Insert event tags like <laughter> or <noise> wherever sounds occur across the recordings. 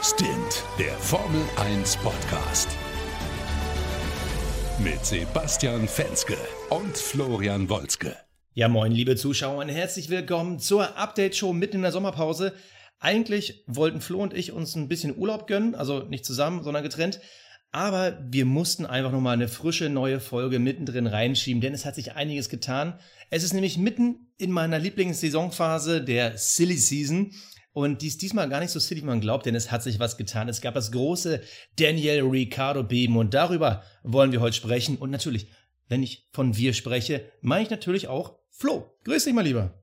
Stint, der Formel 1 Podcast. Mit Sebastian Fenske und Florian Wolzke. Ja, moin, liebe Zuschauer, und herzlich willkommen zur Update-Show mitten in der Sommerpause. Eigentlich wollten Flo und ich uns ein bisschen Urlaub gönnen, also nicht zusammen, sondern getrennt. Aber wir mussten einfach nochmal eine frische neue Folge mittendrin reinschieben, denn es hat sich einiges getan. Es ist nämlich mitten in meiner Lieblingssaisonphase der Silly Season. Und dies diesmal gar nicht so silly, wie man glaubt, denn es hat sich was getan. Es gab das große Daniel Ricciardo Beben und darüber wollen wir heute sprechen. Und natürlich, wenn ich von wir spreche, meine ich natürlich auch Flo. Grüß dich mal lieber.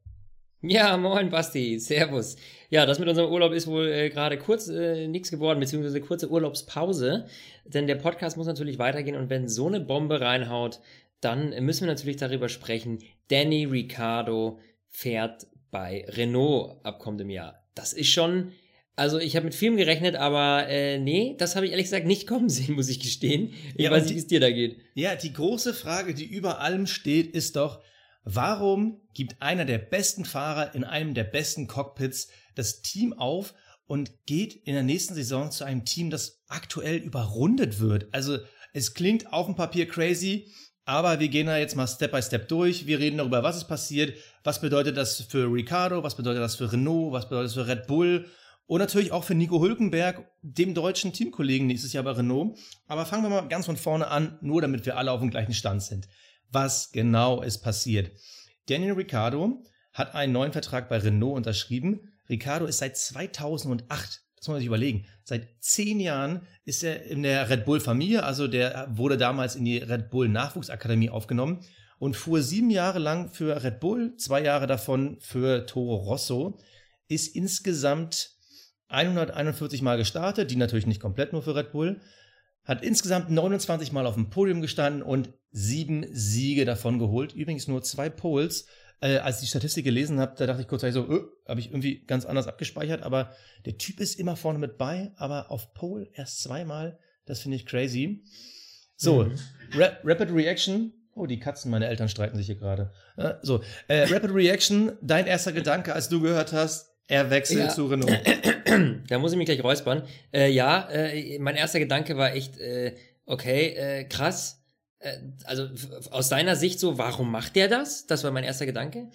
Ja, moin Basti, servus. Ja, das mit unserem Urlaub ist wohl äh, gerade kurz äh, nichts geworden, beziehungsweise kurze Urlaubspause, denn der Podcast muss natürlich weitergehen und wenn so eine Bombe reinhaut, dann müssen wir natürlich darüber sprechen. Danny Ricciardo fährt bei Renault ab kommendem Jahr. Das ist schon, also ich habe mit Film gerechnet, aber äh, nee, das habe ich ehrlich gesagt nicht kommen sehen, muss ich gestehen. Ich Ja, weiß nicht, wie es dir da geht. Ja, die große Frage, die über allem steht, ist doch, warum gibt einer der besten Fahrer in einem der besten Cockpits das Team auf und geht in der nächsten Saison zu einem Team, das aktuell überrundet wird? Also es klingt auf dem Papier crazy, aber wir gehen da jetzt mal Step by Step durch. Wir reden darüber, was ist passiert, was bedeutet das für Ricardo, was bedeutet das für Renault, was bedeutet das für Red Bull und natürlich auch für Nico Hülkenberg, dem deutschen Teamkollegen nächstes Jahr bei Renault. Aber fangen wir mal ganz von vorne an, nur damit wir alle auf dem gleichen Stand sind. Was genau ist passiert? Daniel Ricciardo hat einen neuen Vertrag bei Renault unterschrieben. Ricciardo ist seit 2008, das muss man sich überlegen, seit zehn Jahren ist er in der Red Bull-Familie, also der wurde damals in die Red Bull Nachwuchsakademie aufgenommen und fuhr sieben Jahre lang für Red Bull, zwei Jahre davon für Toro Rosso, ist insgesamt 141 Mal gestartet, die natürlich nicht komplett nur für Red Bull, hat insgesamt 29 Mal auf dem Podium gestanden und sieben Siege davon geholt. Übrigens nur zwei Poles. Äh, als ich die Statistik gelesen habe, da dachte ich kurz so, äh, habe ich irgendwie ganz anders abgespeichert, aber der Typ ist immer vorne mit bei, aber auf Pole erst zweimal. Das finde ich crazy. So, Ra Rapid Reaction. Oh, die Katzen, meine Eltern streiten sich hier gerade. Äh, so, äh, Rapid Reaction, dein erster Gedanke, als du gehört hast, er wechselt Ja. zu Renault. <clears throat> Da muss ich mich gleich räuspern. Äh, ja, äh, mein erster Gedanke war echt, äh, okay, krass. Äh, also aus deiner Sicht so, warum macht der das? Das war mein erster Gedanke.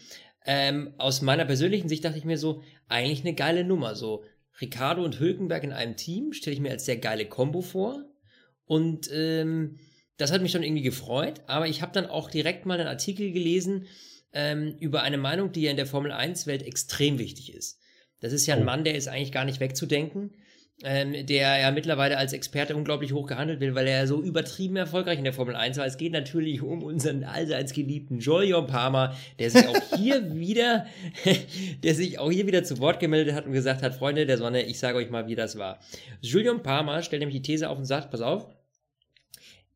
Ähm, aus meiner persönlichen Sicht dachte ich mir so, eigentlich eine geile Nummer. So Ricardo und Hülkenberg in einem Team stelle ich mir als sehr geile Kombo vor. Und ähm, das hat mich schon irgendwie gefreut. Aber ich habe dann auch direkt mal einen Artikel gelesen ähm, über eine Meinung, die ja in der Formel 1-Welt extrem wichtig ist. Das ist ja ein Oh. Mann, der ist eigentlich gar nicht wegzudenken, ähm, der ja mittlerweile als Experte unglaublich hoch gehandelt wird, weil er so übertrieben erfolgreich in der Formel 1 war. Es geht natürlich um unseren allseits geliebten Julian Palmer, der sich auch <laughs> hier wieder, <laughs> der sich auch hier wieder zu Wort gemeldet hat und gesagt hat, Freunde der Sonne, ich sage euch mal, wie das war. Julian Palmer stellt nämlich die These auf und sagt, pass auf,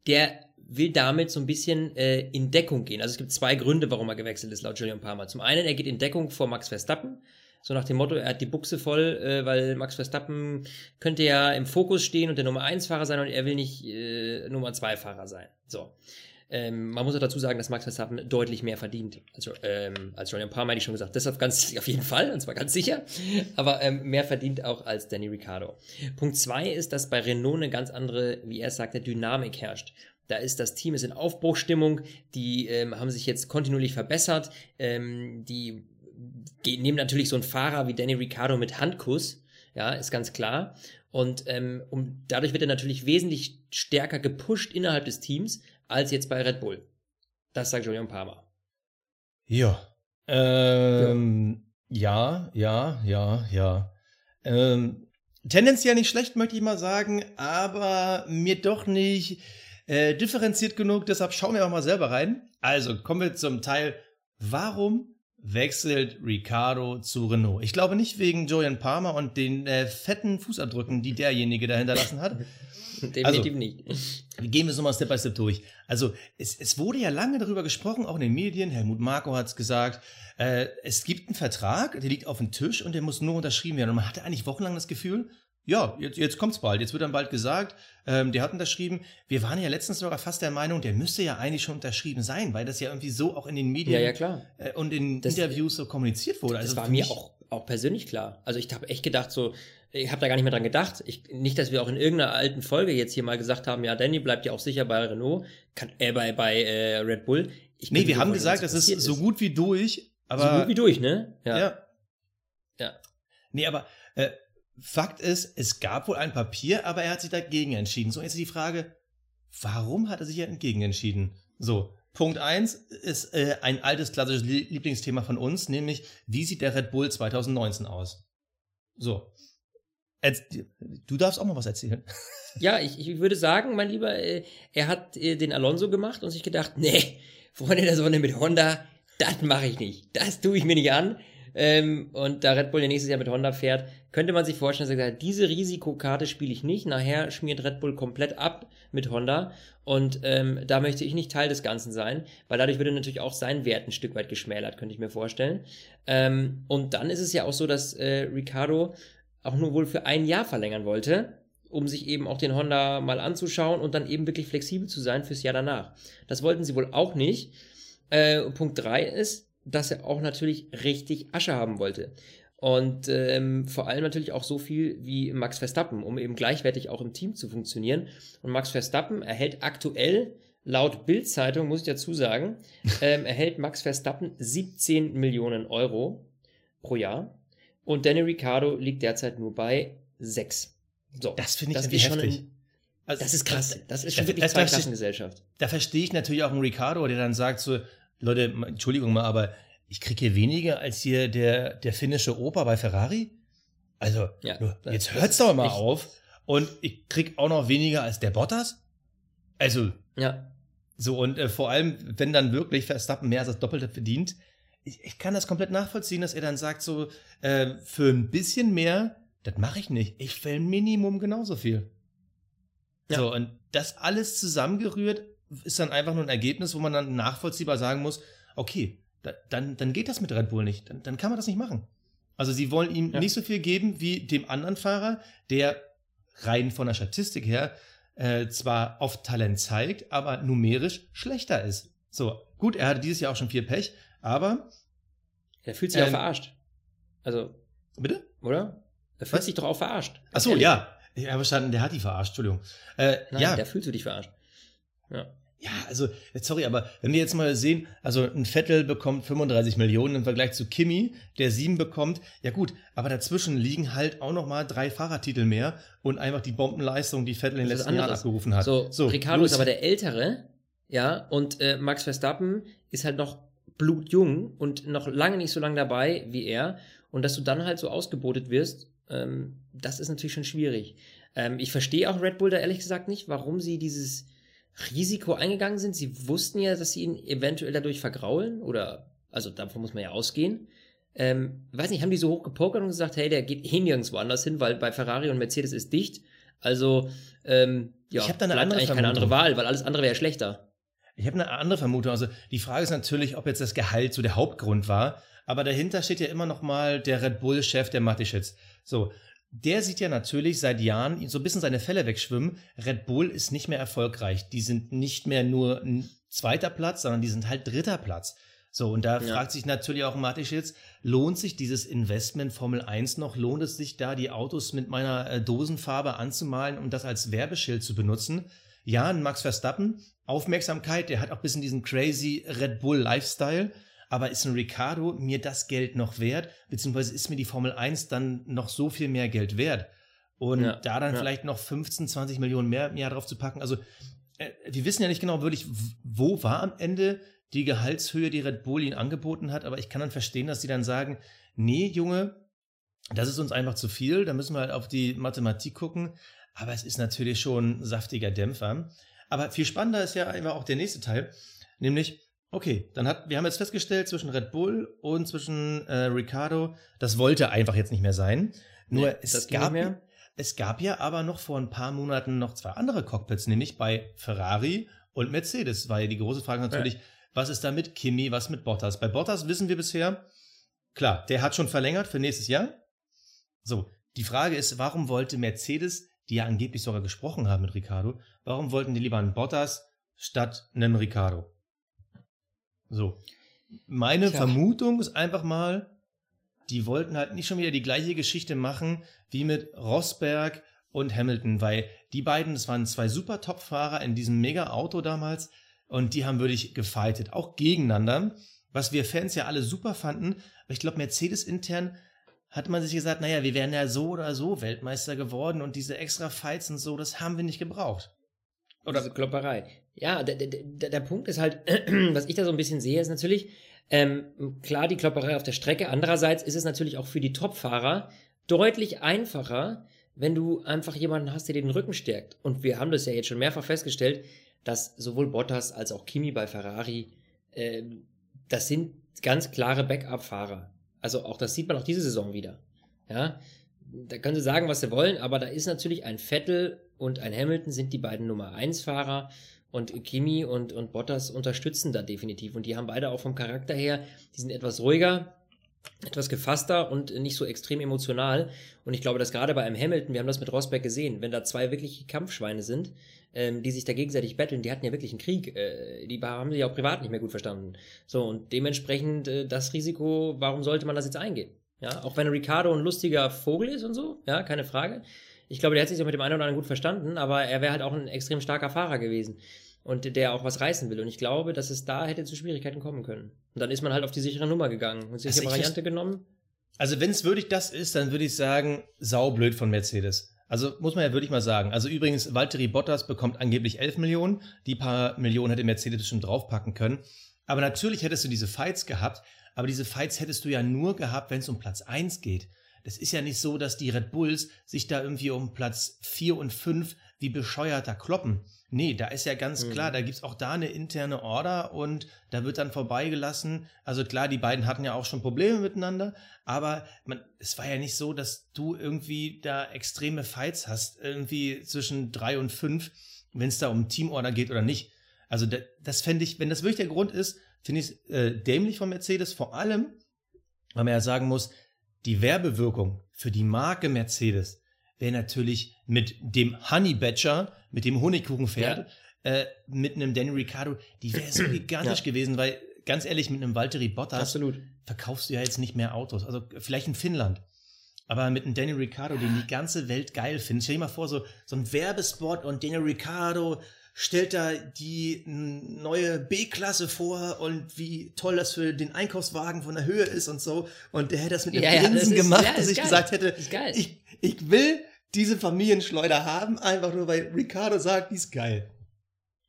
der will damit so ein bisschen äh, in Deckung gehen. Also es gibt zwei Gründe, warum er gewechselt ist, laut Julian Palmer. Zum einen, er geht in Deckung vor Max Verstappen. So nach dem Motto, er hat die Buchse voll, äh, weil Max Verstappen könnte ja im Fokus stehen und der Nummer 1 Fahrer sein und er will nicht äh, Nummer 2 Fahrer sein. So. Ähm, man muss auch dazu sagen, dass Max Verstappen deutlich mehr verdient. Also, ähm, als Julian Palmer hätte ich schon gesagt, deshalb ganz auf jeden Fall, und zwar ganz sicher, aber ähm, mehr verdient auch als Danny Ricciardo. Punkt zwei ist, dass bei Renault eine ganz andere, wie er sagte, Dynamik herrscht. Da ist das Team ist in Aufbruchstimmung, die ähm, haben sich jetzt kontinuierlich verbessert, ähm, die nehmen natürlich so einen Fahrer wie Danny Ricciardo mit Handkuss, ja, ist ganz klar. Und ähm, um, dadurch wird er natürlich wesentlich stärker gepusht innerhalb des Teams als jetzt bei Red Bull. Das sagt Julian Palmer. Ja. Ähm, ja, ja, ja, ja. Ähm, tendenziell nicht schlecht, möchte ich mal sagen, aber mir doch nicht äh, differenziert genug. Deshalb schauen wir auch mal selber rein. Also kommen wir zum Teil, warum wechselt Ricardo zu Renault? Ich glaube nicht wegen Julian Palmer und den äh, fetten Fußabdrücken, die derjenige da hinterlassen hat. <laughs> Definitiv Also- nicht. Gehen wir es nochmal Step by Step durch. Also, es, es wurde ja lange darüber gesprochen, auch in den Medien. Helmut Marko hat es gesagt. Äh, es gibt einen Vertrag, der liegt auf dem Tisch und der muss nur unterschrieben werden. Und man hatte eigentlich wochenlang das Gefühl, ja, jetzt, jetzt kommt's bald. Jetzt wird dann bald gesagt, ähm, der hat unterschrieben. Wir waren ja letztens sogar fast der Meinung, der müsste ja eigentlich schon unterschrieben sein, weil das ja irgendwie so auch in den Medien Ja, ja, klar. äh, und in Das- Interviews so kommuniziert wurde. Das Also war für mir auch auch persönlich klar. Also ich habe echt gedacht, so, ich habe da gar nicht mehr dran gedacht. Ich, nicht, dass wir auch in irgendeiner alten Folge jetzt hier mal gesagt haben, ja, Danny bleibt ja auch sicher bei Renault, kann, äh, bei, bei äh, Red Bull. Ich nee, wir haben gesagt, das ist so gut wie durch, aber. So gut wie durch, ne? Ja. Ja. ja. Nee, aber äh, Fakt ist, es gab wohl ein Papier, aber er hat sich dagegen entschieden. So, jetzt ist die Frage, warum hat er sich ja entgegen entschieden? So, Punkt 1 ist äh, ein altes klassisches Lieblingsthema von uns, nämlich wie sieht der Red Bull 2019 aus? So. Du darfst auch mal was erzählen. <laughs> Ja, ich, ich würde sagen, mein Lieber, äh, er hat äh, den Alonso gemacht und sich gedacht, <laughs> nee, Freunde der Sonne mit Honda, das mache ich nicht. Das tue ich mir nicht an. Ähm, und da Red Bull ja nächstes Jahr mit Honda fährt, könnte man sich vorstellen, dass er sagt, diese Risikokarte spiele ich nicht. Nachher schmiert Red Bull komplett ab mit Honda. Und ähm, da möchte ich nicht Teil des Ganzen sein, weil dadurch würde natürlich auch sein Wert ein Stück weit geschmälert, könnte ich mir vorstellen. Ähm, und dann ist es ja auch so, dass äh, Ricardo auch nur wohl für ein Jahr verlängern wollte, um sich eben auch den Honda mal anzuschauen und dann eben wirklich flexibel zu sein fürs Jahr danach. Das wollten sie wohl auch nicht. Äh, Punkt drei ist, dass er auch natürlich richtig Asche haben wollte. Und ähm, vor allem natürlich auch so viel wie Max Verstappen, um eben gleichwertig auch im Team zu funktionieren. Und Max Verstappen erhält aktuell, laut Bild-Zeitung, muss ich dazu sagen, <laughs> ähm, erhält Max Verstappen 17 Millionen Euro pro Jahr. Und Danny Ricciardo liegt derzeit nur bei 6. So, das finde ich das ist schon ein, also, das ist krass. Das ist schon wirklich Zweiklassengesellschaft. Da verstehe ich natürlich auch einen Ricardo, der dann sagt so, Leute, Entschuldigung mal, aber ich kriege hier weniger als hier der, der finnische Opa bei Ferrari. Also, ja, jetzt hört's doch mal auf. Und ich krieg auch noch weniger als der Bottas. Also, ja. So, und äh, vor allem, wenn dann wirklich Verstappen mehr als das Doppelte verdient, ich, ich kann das komplett nachvollziehen, dass er dann sagt, so, äh, für ein bisschen mehr, das mache ich nicht. Ich will Minimum genauso viel. Ja. So, und das alles zusammengerührt ist dann einfach nur ein Ergebnis, wo man dann nachvollziehbar sagen muss, okay, da, dann, dann geht das mit Red Bull nicht. Dann, dann kann man das nicht machen. Also sie wollen ihm ja. nicht so viel geben wie dem anderen Fahrer, der rein von der Statistik her äh, zwar auf Talent zeigt, aber numerisch schlechter ist. So, gut, er hatte dieses Jahr auch schon viel Pech, aber. Er fühlt sich ähm, auch verarscht. Also. Bitte? Oder? Er fühlt Was? sich doch auch verarscht. Ach so, ja. Ich habe verstanden, der hat die verarscht, Entschuldigung. Äh, Nein, ja. der fühlt du dich verarscht. Ja. Ja, also, sorry, aber wenn wir jetzt mal sehen, also ein Vettel bekommt 35 Millionen im Vergleich zu Kimi, der sieben bekommt, ja gut, aber dazwischen liegen halt auch noch mal drei Fahrertitel mehr und einfach die Bombenleistung, die Vettel in den letzten Jahren abgerufen hat. So, so Ricardo ist aber der Ältere, ja, und äh, Max Verstappen ist halt noch blutjung und noch lange nicht so lange dabei wie er. Und dass du dann halt so ausgebotet wirst, ähm, das ist natürlich schon schwierig. Ähm, ich verstehe auch Red Bull da ehrlich gesagt nicht, warum sie dieses Risiko eingegangen sind. Sie wussten ja, dass sie ihn eventuell dadurch vergraulen oder, also davon muss man ja ausgehen. Ähm, weiß nicht, haben die so hoch gepokert und gesagt, hey, der geht eh nirgendwo anders hin, weil bei Ferrari und Mercedes ist dicht. Also, ähm, ja, ich habe da eine andere eigentlich keine andere Wahl, weil alles andere wäre schlechter. Ich habe eine andere Vermutung. Also die Frage ist natürlich, ob jetzt das Gehalt so der Hauptgrund war. Aber dahinter steht ja immer noch mal der Red Bull-Chef, der Matischitz. So, der sieht ja natürlich seit Jahren so ein bisschen seine Fälle wegschwimmen. Red Bull ist nicht mehr erfolgreich. Die sind nicht mehr nur ein zweiter Platz, sondern die sind halt dritter Platz. So, und da ja. fragt sich natürlich auch Matisch jetzt, lohnt sich dieses Investment Formel 1 noch? Lohnt es sich da, die Autos mit meiner äh, Dosenfarbe anzumalen und das als Werbeschild zu benutzen? Ja, ein Max Verstappen, Aufmerksamkeit, der hat auch ein bisschen diesen crazy Red Bull Lifestyle aber ist ein Ricardo mir das Geld noch wert? Beziehungsweise ist mir die Formel 1 dann noch so viel mehr Geld wert? Und ja, da dann ja. vielleicht noch 15, 20 Millionen mehr im Jahr drauf zu packen. Also, äh, wir wissen ja nicht genau wirklich, wo war am Ende die Gehaltshöhe, die Red Bull ihnen angeboten hat. Aber ich kann dann verstehen, dass sie dann sagen, nee, Junge, das ist uns einfach zu viel. Da müssen wir halt auf die Mathematik gucken. Aber es ist natürlich schon ein saftiger Dämpfer. Aber viel spannender ist ja einfach auch der nächste Teil. Nämlich, Okay, dann hat, wir haben jetzt festgestellt, zwischen Red Bull und zwischen äh, Ricardo, das wollte einfach jetzt nicht mehr sein. Nur nee, es, gab, es gab ja aber noch vor ein paar Monaten noch zwei andere Cockpits, nämlich bei Ferrari und Mercedes. War ja die große Frage natürlich, ja. was ist da mit Kimi, was mit Bottas? Bei Bottas wissen wir bisher, klar, der hat schon verlängert für nächstes Jahr. So, die Frage ist, warum wollte Mercedes, die ja angeblich sogar gesprochen haben mit Ricardo, warum wollten die lieber einen Bottas statt einem Ricardo? So. Meine Tja. Vermutung ist einfach mal, die wollten halt nicht schon wieder die gleiche Geschichte machen wie mit Rosberg und Hamilton, weil die beiden, das waren zwei super Top-Fahrer in diesem Mega-Auto damals und die haben wirklich gefightet, auch gegeneinander, was wir Fans ja alle super fanden. Aber ich glaube, Mercedes intern hat man sich gesagt, naja, wir wären ja so oder so Weltmeister geworden und diese extra Fights und so, das haben wir nicht gebraucht. Oder Diese Klopperei. Ja, der, der, der Punkt ist halt, <clears throat> was ich da so ein bisschen sehe, ist natürlich, ähm, klar die Klopperei auf der Strecke. Andererseits ist es natürlich auch für die Topfahrer deutlich einfacher, wenn du einfach jemanden hast, der dir den Rücken stärkt. Und wir haben das ja jetzt schon mehrfach festgestellt, dass sowohl Bottas als auch Kimi bei Ferrari, äh, das sind ganz klare Backup-Fahrer. Also auch das sieht man auch diese Saison wieder. Ja, da können sie sagen, was sie wollen, aber da ist natürlich ein Vettel und ein Hamilton sind die beiden Nummer 1 Fahrer und Kimi und, und Bottas unterstützen da definitiv. Und die haben beide auch vom Charakter her, die sind etwas ruhiger, etwas gefasster und nicht so extrem emotional. Und ich glaube, dass gerade bei einem Hamilton, wir haben das mit Rosberg gesehen, wenn da zwei wirkliche Kampfschweine sind, ähm, die sich da gegenseitig betteln, die hatten ja wirklich einen Krieg, äh, die haben sich auch privat nicht mehr gut verstanden. So, und dementsprechend äh, das Risiko, warum sollte man das jetzt eingehen? Ja, auch wenn Ricardo ein lustiger Vogel ist und so, ja, keine Frage. Ich glaube, der hat sich so mit dem einen oder anderen gut verstanden, aber er wäre halt auch ein extrem starker Fahrer gewesen und der auch was reißen will. Und ich glaube, dass es da hätte zu Schwierigkeiten kommen können. Und dann ist man halt auf die sichere Nummer gegangen und sich also die Variante genommen. Also wenn es wirklich das ist, dann würde ich sagen, saublöd von Mercedes. Also muss man ja wirklich mal sagen. Also übrigens, Valtteri Bottas bekommt angeblich 11 Millionen. Die paar Millionen hätte Mercedes bestimmt draufpacken können. Aber natürlich hättest du diese Fights gehabt. Aber diese Fights hättest du ja nur gehabt, wenn es um Platz 1 geht. Das ist ja nicht so, dass die Red Bulls sich da irgendwie um Platz 4 und 5 wie bescheuerter kloppen. Nee, da ist ja ganz mhm. klar, da gibt's auch da eine interne Order und da wird dann vorbeigelassen. Also klar, die beiden hatten ja auch schon Probleme miteinander, aber man, es war ja nicht so, dass du irgendwie da extreme Fights hast, irgendwie zwischen drei und fünf, wenn es da um Teamorder geht oder nicht. Also da, das fände ich, wenn das wirklich der Grund ist, finde ich es äh, dämlich von Mercedes, vor allem, weil man ja sagen muss, die Werbewirkung für die Marke Mercedes wäre natürlich mit dem Honey Badger, mit dem Honigkuchenpferd, ja. äh, mit einem Danny Ricciardo, die wäre so <clears throat> gigantisch ja. gewesen, weil ganz ehrlich, mit einem Valtteri Bottas Absolut. verkaufst du ja jetzt nicht mehr Autos. Also vielleicht in Finnland. Aber mit einem Danny Ricciardo, den die ganze Welt geil findet. Stell dir mal vor, so, so ein Werbespot und Danny Ricciardo stellt da die neue B-Klasse vor und wie toll das für den Einkaufswagen von der Höhe ist und so. Und der hätte das mit einem ja, Grinsen ja, gemacht, ja, dass ich geil. gesagt hätte, ich, ich will diese Familienschleuder haben, einfach nur weil Ricardo sagt, die ist geil.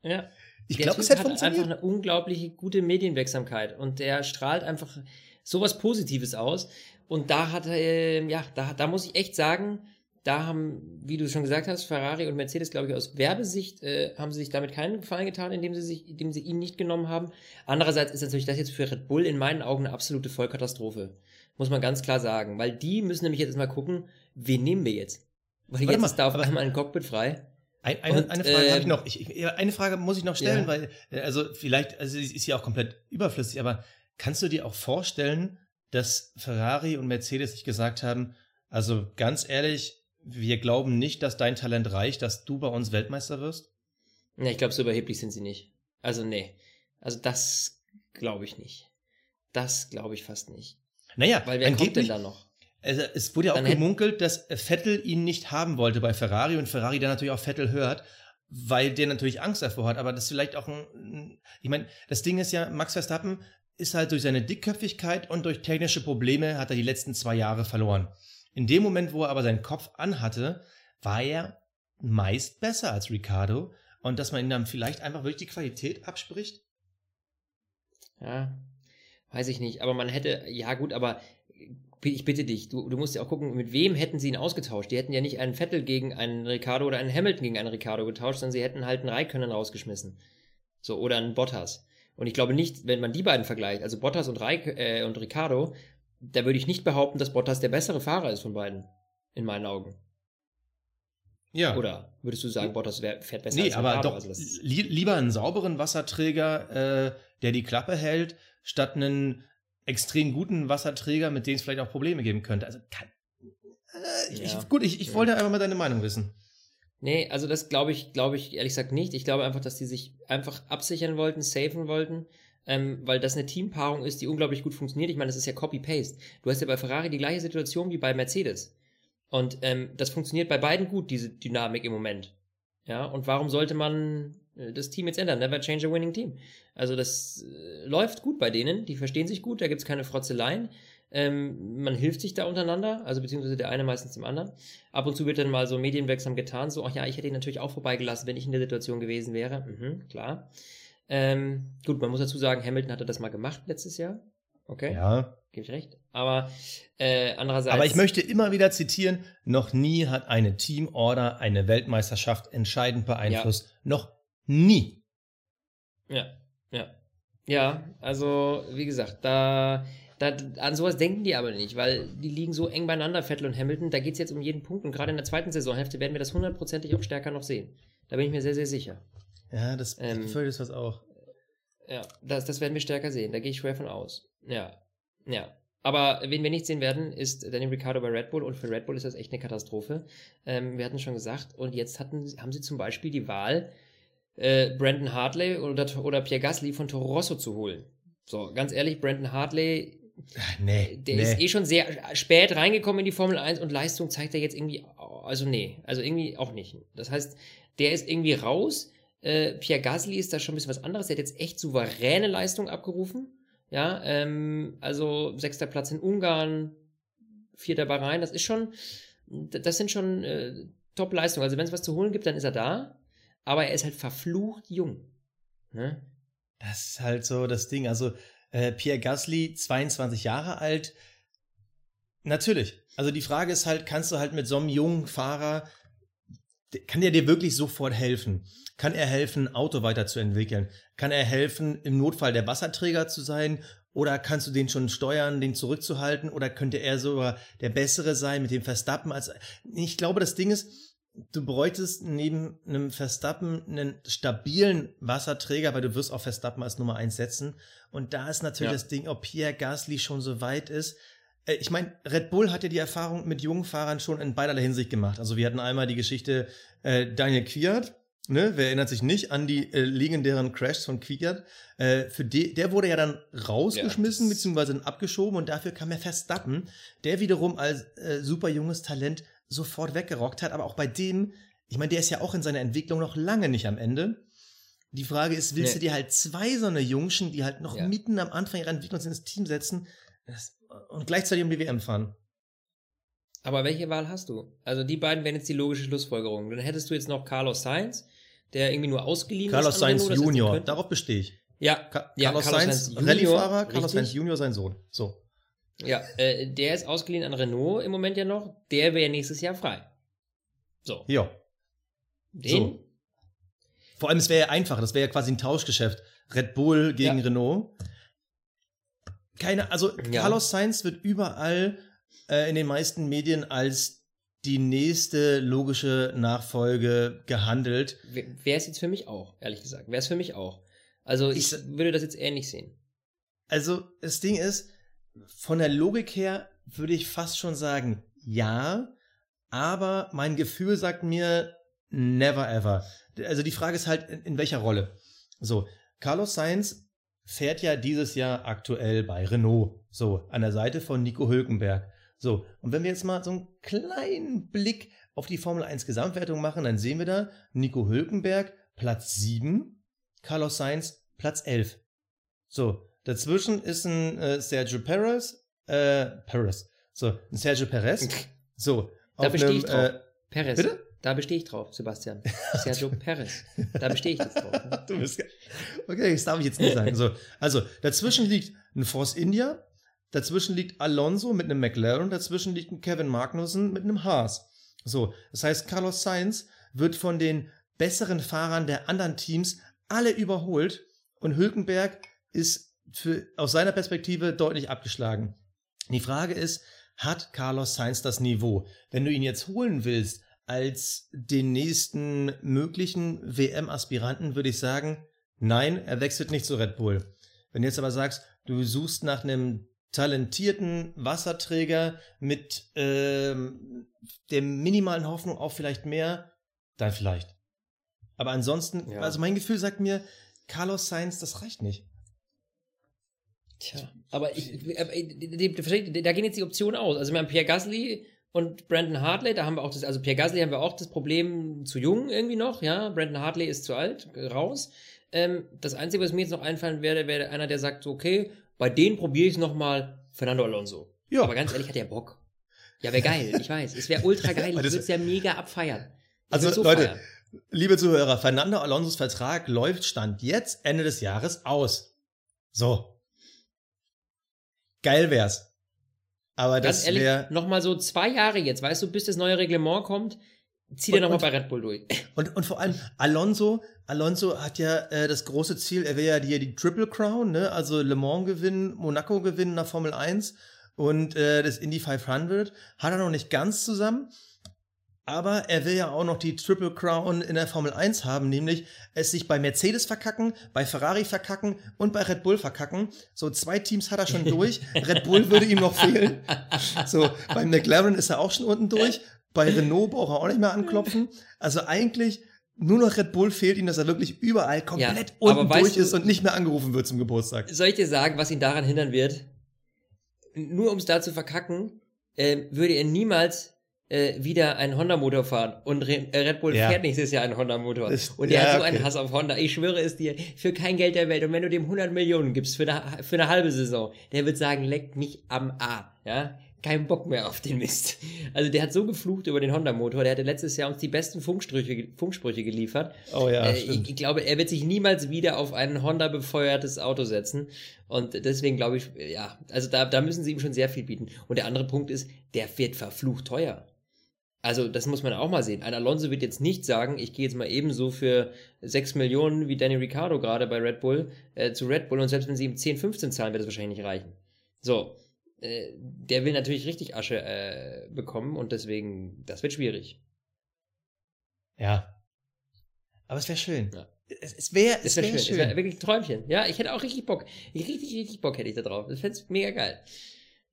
Ja. Ich glaube, es hat funktioniert. einfach eine unglaubliche gute Medienwirksamkeit und der strahlt einfach sowas Positives aus. Und da hat er, äh, ja, da, da muss ich echt sagen, da haben, wie du schon gesagt hast, Ferrari und Mercedes, glaube ich, aus Werbesicht äh, haben sie sich damit keinen Gefallen getan, indem sie sich, indem sie ihn nicht genommen haben. Andererseits ist natürlich das jetzt für Red Bull in meinen Augen eine absolute Vollkatastrophe. Muss man ganz klar sagen. Weil die müssen nämlich jetzt mal gucken, wen nehmen wir jetzt? Weil Warte jetzt mal, ist da auf einmal ein Cockpit frei. Ein, eine, und, eine Frage äh, habe ich noch. Ich, ich, eine Frage muss ich noch stellen, ja. weil, äh, also vielleicht, also ist hier auch komplett überflüssig, aber kannst du dir auch vorstellen, dass Ferrari und Mercedes sich gesagt haben, also ganz ehrlich, wir glauben nicht, dass dein Talent reicht, dass du bei uns Weltmeister wirst? Ne, ich glaube, so überheblich sind sie nicht. Also, nee. Also, das glaube ich nicht. Das glaube ich fast nicht. Naja, weil wer kommt denn da noch? Also, es wurde ja auch dann gemunkelt, dass Vettel ihn nicht haben wollte bei Ferrari und Ferrari dann natürlich auch Vettel hört, weil der natürlich Angst davor hat. Aber das ist vielleicht auch ein. Ich meine, das Ding ist ja, Max Verstappen ist halt durch seine Dickköpfigkeit und durch technische Probleme hat er die letzten zwei Jahre verloren. In dem Moment, wo er aber seinen Kopf anhatte, war er meist besser als Ricardo und dass man ihm dann vielleicht einfach wirklich die Qualität abspricht? Ja, weiß ich nicht. Aber man hätte, ja gut, aber ich bitte dich, du, du musst ja auch gucken, mit wem hätten sie ihn ausgetauscht? Die hätten ja nicht einen Vettel gegen einen Ricardo oder einen Hamilton gegen einen Ricardo getauscht, sondern sie hätten halt einen Raikönnen rausgeschmissen. So, oder einen Bottas. Und ich glaube nicht, wenn man die beiden vergleicht, also Bottas und, Raik äh, und Ricardo, da würde ich nicht behaupten, dass Bottas der bessere Fahrer ist von beiden. In meinen Augen. Ja. Oder würdest du sagen, Bottas fährt besser nee, als aber doch also li lieber einen sauberen Wasserträger, äh, der die Klappe hält, statt einen extrem guten Wasserträger, mit dem es vielleicht auch Probleme geben könnte. Also kann, äh, ich, ja. gut, ich, ich wollte einfach mal deine Meinung wissen. Nee, also das glaube ich, glaube ich ehrlich gesagt nicht. Ich glaube einfach, dass die sich einfach absichern wollten, safen wollten ähm, weil das eine Teampaarung ist, die unglaublich gut funktioniert. Ich meine, das ist ja Copy-Paste. Du hast ja bei Ferrari die gleiche Situation wie bei Mercedes. Und ähm, das funktioniert bei beiden gut, diese Dynamik im Moment. Ja, und warum sollte man äh, das Team jetzt ändern? Never change a winning team. Also das äh, läuft gut bei denen, die verstehen sich gut, da gibt's keine Frotzeleien. Ähm, man hilft sich da untereinander, also beziehungsweise der eine meistens dem anderen. Ab und zu wird dann mal so medienwirksam getan, so, ach ja, ich hätte ihn natürlich auch vorbeigelassen, wenn ich in der Situation gewesen wäre. Mhm, klar. Ähm, gut, man muss dazu sagen, Hamilton hatte das mal gemacht letztes Jahr. Okay. Ja. Gebe ich recht. Aber äh, andererseits. Aber ich möchte immer wieder zitieren, noch nie hat eine Teamorder eine Weltmeisterschaft entscheidend beeinflusst. Ja. Noch nie. Ja, ja. Ja, also, wie gesagt, da, da, an sowas denken die aber nicht, weil die liegen so eng beieinander, Vettel und Hamilton. Da geht es jetzt um jeden Punkt und gerade in der zweiten Saisonhälfte werden wir das hundertprozentig auch stärker noch sehen. Da bin ich mir sehr, sehr sicher. Ja, das ähm, ist was auch. Ja, das, das werden wir stärker sehen. Da gehe ich schwer von aus. Ja, ja. Aber wen wir nicht sehen werden, ist Daniel Ricciardo bei Red Bull und für Red Bull ist das echt eine Katastrophe. Ähm, wir hatten schon gesagt und jetzt hatten, haben sie zum Beispiel die Wahl, äh, Brandon Hartley oder, oder Pierre Gasly von Toro Rosso zu holen. So, ganz ehrlich, Brandon Hartley, nee, der nee. ist eh schon sehr spät reingekommen in die Formel 1 und Leistung zeigt er jetzt irgendwie, also nee, also irgendwie auch nicht. Das heißt, der ist irgendwie raus. Äh, Pierre Gasly ist da schon ein bisschen was anderes. Der hat jetzt echt souveräne Leistung abgerufen. Ja, ähm, also sechster Platz in Ungarn, vierter Bahrain, das ist schon, das sind schon äh, Top-Leistungen. Also wenn es was zu holen gibt, dann ist er da, aber er ist halt verflucht jung. Ne? Das ist halt so das Ding. Also äh, Pierre Gasly, 22 Jahre alt, natürlich. Also die Frage ist halt, kannst du halt mit so einem jungen Fahrer, kann der dir wirklich sofort helfen? Kann er helfen, ein Auto weiterzuentwickeln? Kann er helfen, im Notfall der Wasserträger zu sein? Oder kannst du den schon steuern, den zurückzuhalten? Oder könnte er sogar der Bessere sein mit dem Verstappen? Als ich glaube, das Ding ist, du bräuchtest neben einem Verstappen einen stabilen Wasserträger, weil du wirst auch Verstappen als Nummer eins setzen. Und da ist natürlich ja. das Ding, ob Pierre Gasly schon so weit ist. Äh, ich meine, Red Bull hat ja die Erfahrung mit jungen Fahrern schon in beiderlei Hinsicht gemacht. Also wir hatten einmal die Geschichte äh, Daniel Kwiat, Ne, wer erinnert sich nicht an die äh, legendären Crashs von Kwiat? Äh, für de, der wurde ja dann rausgeschmissen, ja, beziehungsweise dann abgeschoben und dafür kam er Verstappen, der wiederum als äh, super junges Talent sofort weggerockt hat. Aber auch bei dem, ich meine, der ist ja auch in seiner Entwicklung noch lange nicht am Ende. Die Frage ist, willst nee. du dir halt zwei so eine Jungschen, die halt noch ja. mitten am Anfang ihrer Entwicklung sind, ins Team setzen das, und gleichzeitig um die WM fahren? Aber welche Wahl hast du? Also die beiden wären jetzt die logische Schlussfolgerung. Dann hättest du jetzt noch Carlos Sainz, der irgendwie nur ausgeliehen Carlos ist. Carlos Sainz Junior, darauf bestehe ich. Ja, Ka ja Carlos, Carlos Sainz, Sainz Rallye-Fahrer, Carlos Sainz Junior, sein Sohn. So. Ja, äh, der ist ausgeliehen an Renault im Moment ja noch. Der wäre nächstes Jahr frei. So. Ja. Den? So. Vor allem, es wäre ja einfach. Das wäre ja quasi ein Tauschgeschäft. Red Bull gegen ja. Renault. Keine, also ja. Carlos Sainz wird überall äh, in den meisten Medien als die nächste logische Nachfolge gehandelt. Wäre es jetzt für mich auch, ehrlich gesagt. Wäre es für mich auch. Also ich, ich würde das jetzt ähnlich sehen. Also das Ding ist, von der Logik her würde ich fast schon sagen, ja, aber mein Gefühl sagt mir never ever. Also die Frage ist halt, in, in welcher Rolle. So, Carlos Sainz fährt ja dieses Jahr aktuell bei Renault, so an der Seite von Nico Hülkenberg. So, und wenn wir jetzt mal so einen kleinen Blick auf die Formel 1 Gesamtwertung machen, dann sehen wir da Nico Hülkenberg Platz 7, Carlos Sainz Platz 11. So, dazwischen ist ein äh, Sergio Perez, äh, Perez, so, ein Sergio Perez. <laughs> So, da bestehe ich drauf. Äh, Perez. Bitte? Da bestehe ich drauf, Sebastian. <laughs> Sergio Perez. Da bestehe ich jetzt drauf. Ne? <laughs> du bist okay, das darf ich jetzt nicht sagen. So, also, dazwischen liegt ein Force India, Dazwischen liegt Alonso mit einem McLaren, dazwischen liegt ein Kevin Magnussen mit einem Haas. So, das heißt, Carlos Sainz wird von den besseren Fahrern der anderen Teams alle überholt und Hülkenberg ist für, aus seiner Perspektive deutlich abgeschlagen. Die Frage ist, hat Carlos Sainz das Niveau? Wenn du ihn jetzt holen willst als den nächsten möglichen WM-Aspiranten, würde ich sagen, nein, er wechselt nicht zu Red Bull. Wenn du jetzt aber sagst, du suchst nach einem talentierten Wasserträger mit ähm, der minimalen Hoffnung auf vielleicht mehr, dann vielleicht. Aber ansonsten, ja. also mein Gefühl sagt mir, Carlos Sainz, das reicht nicht. Tja, aber ich, da gehen jetzt die Optionen aus. Also wir haben Pierre Gasly und Brandon Hartley, da haben wir auch das, also Pierre Gasly haben wir auch das Problem zu jung irgendwie noch, ja. Brandon Hartley ist zu alt, raus. Ähm, das Einzige, was mir jetzt noch einfallen werde, wäre einer, der sagt, okay, bei denen probiere ich nochmal Fernando Alonso. Ja. Aber ganz ehrlich, hat er Bock. Ja, wäre geil, ich weiß. Es wäre ultra geil. <laughs> Ich würde es ja mega abfeiern. Ich also, so Leute, feiern. liebe Zuhörer, Fernando Alonsos Vertrag läuft Stand jetzt Ende des Jahres aus. So. Geil wär's. Aber das Ganz ehrlich, wär, noch mal so zwei Jahre jetzt, weißt du, bis das neue Reglement kommt, zieh dir noch mal bei Red Bull durch. <laughs> Und, und vor allem Alonso, Alonso hat ja äh, das große Ziel, er will ja die, die Triple Crown, ne? also Le Mans gewinnen, Monaco gewinnen nach Formel 1 und äh, das Indy 500 hat er noch nicht ganz zusammen. Aber er will ja auch noch die Triple Crown in der Formel 1 haben, nämlich es sich bei Mercedes verkacken, bei Ferrari verkacken und bei Red Bull verkacken. So zwei Teams hat er schon <laughs> durch. Red Bull würde ihm noch fehlen. So, bei McLaren ist er auch schon unten durch. Bei Renault braucht er auch nicht mehr anklopfen. Also eigentlich nur noch Red Bull fehlt ihm, dass er wirklich überall komplett ja, unten durch du, ist und nicht mehr angerufen wird zum Geburtstag. Soll ich dir sagen, was ihn daran hindern wird? Nur um es da zu verkacken, äh, würde er niemals äh, wieder einen Honda-Motor fahren. Und Re äh, Red Bull ja. fährt nächstes Jahr einen Honda-Motor. Und der ja, hat so okay. einen Hass auf Honda. Ich schwöre es dir, für kein Geld der Welt. Und wenn du dem 100 Millionen gibst für eine, für eine halbe Saison, der wird sagen, leckt mich am A. Ja? Kein Bock mehr auf den Mist. Also der hat so geflucht über den Honda-Motor. Der hatte letztes Jahr uns die besten Funksprüche, Funksprüche geliefert. Oh ja, äh, ich, ich, glaube, er wird sich niemals wieder auf ein Honda-befeuertes Auto setzen. Und deswegen glaube ich, ja, also da, da müssen sie ihm schon sehr viel bieten. Und der andere Punkt ist, der wird verflucht teuer. Also, das muss man auch mal sehen. Ein Alonso wird jetzt nicht sagen, ich gehe jetzt mal ebenso für 6 Millionen wie Danny Ricciardo gerade bei Red Bull äh, zu Red Bull und selbst wenn sie ihm 10, 15 zahlen, wird das wahrscheinlich nicht reichen. So, äh, der will natürlich richtig Asche äh, bekommen und deswegen, das wird schwierig. Ja. Aber es wäre schön. Ja. Es, es wäre es wär, wär schön. schön. Es wäre wirklich ein Träumchen. Ja, ich hätte auch richtig Bock. Richtig, richtig Bock hätte ich da drauf. Das fände mega geil.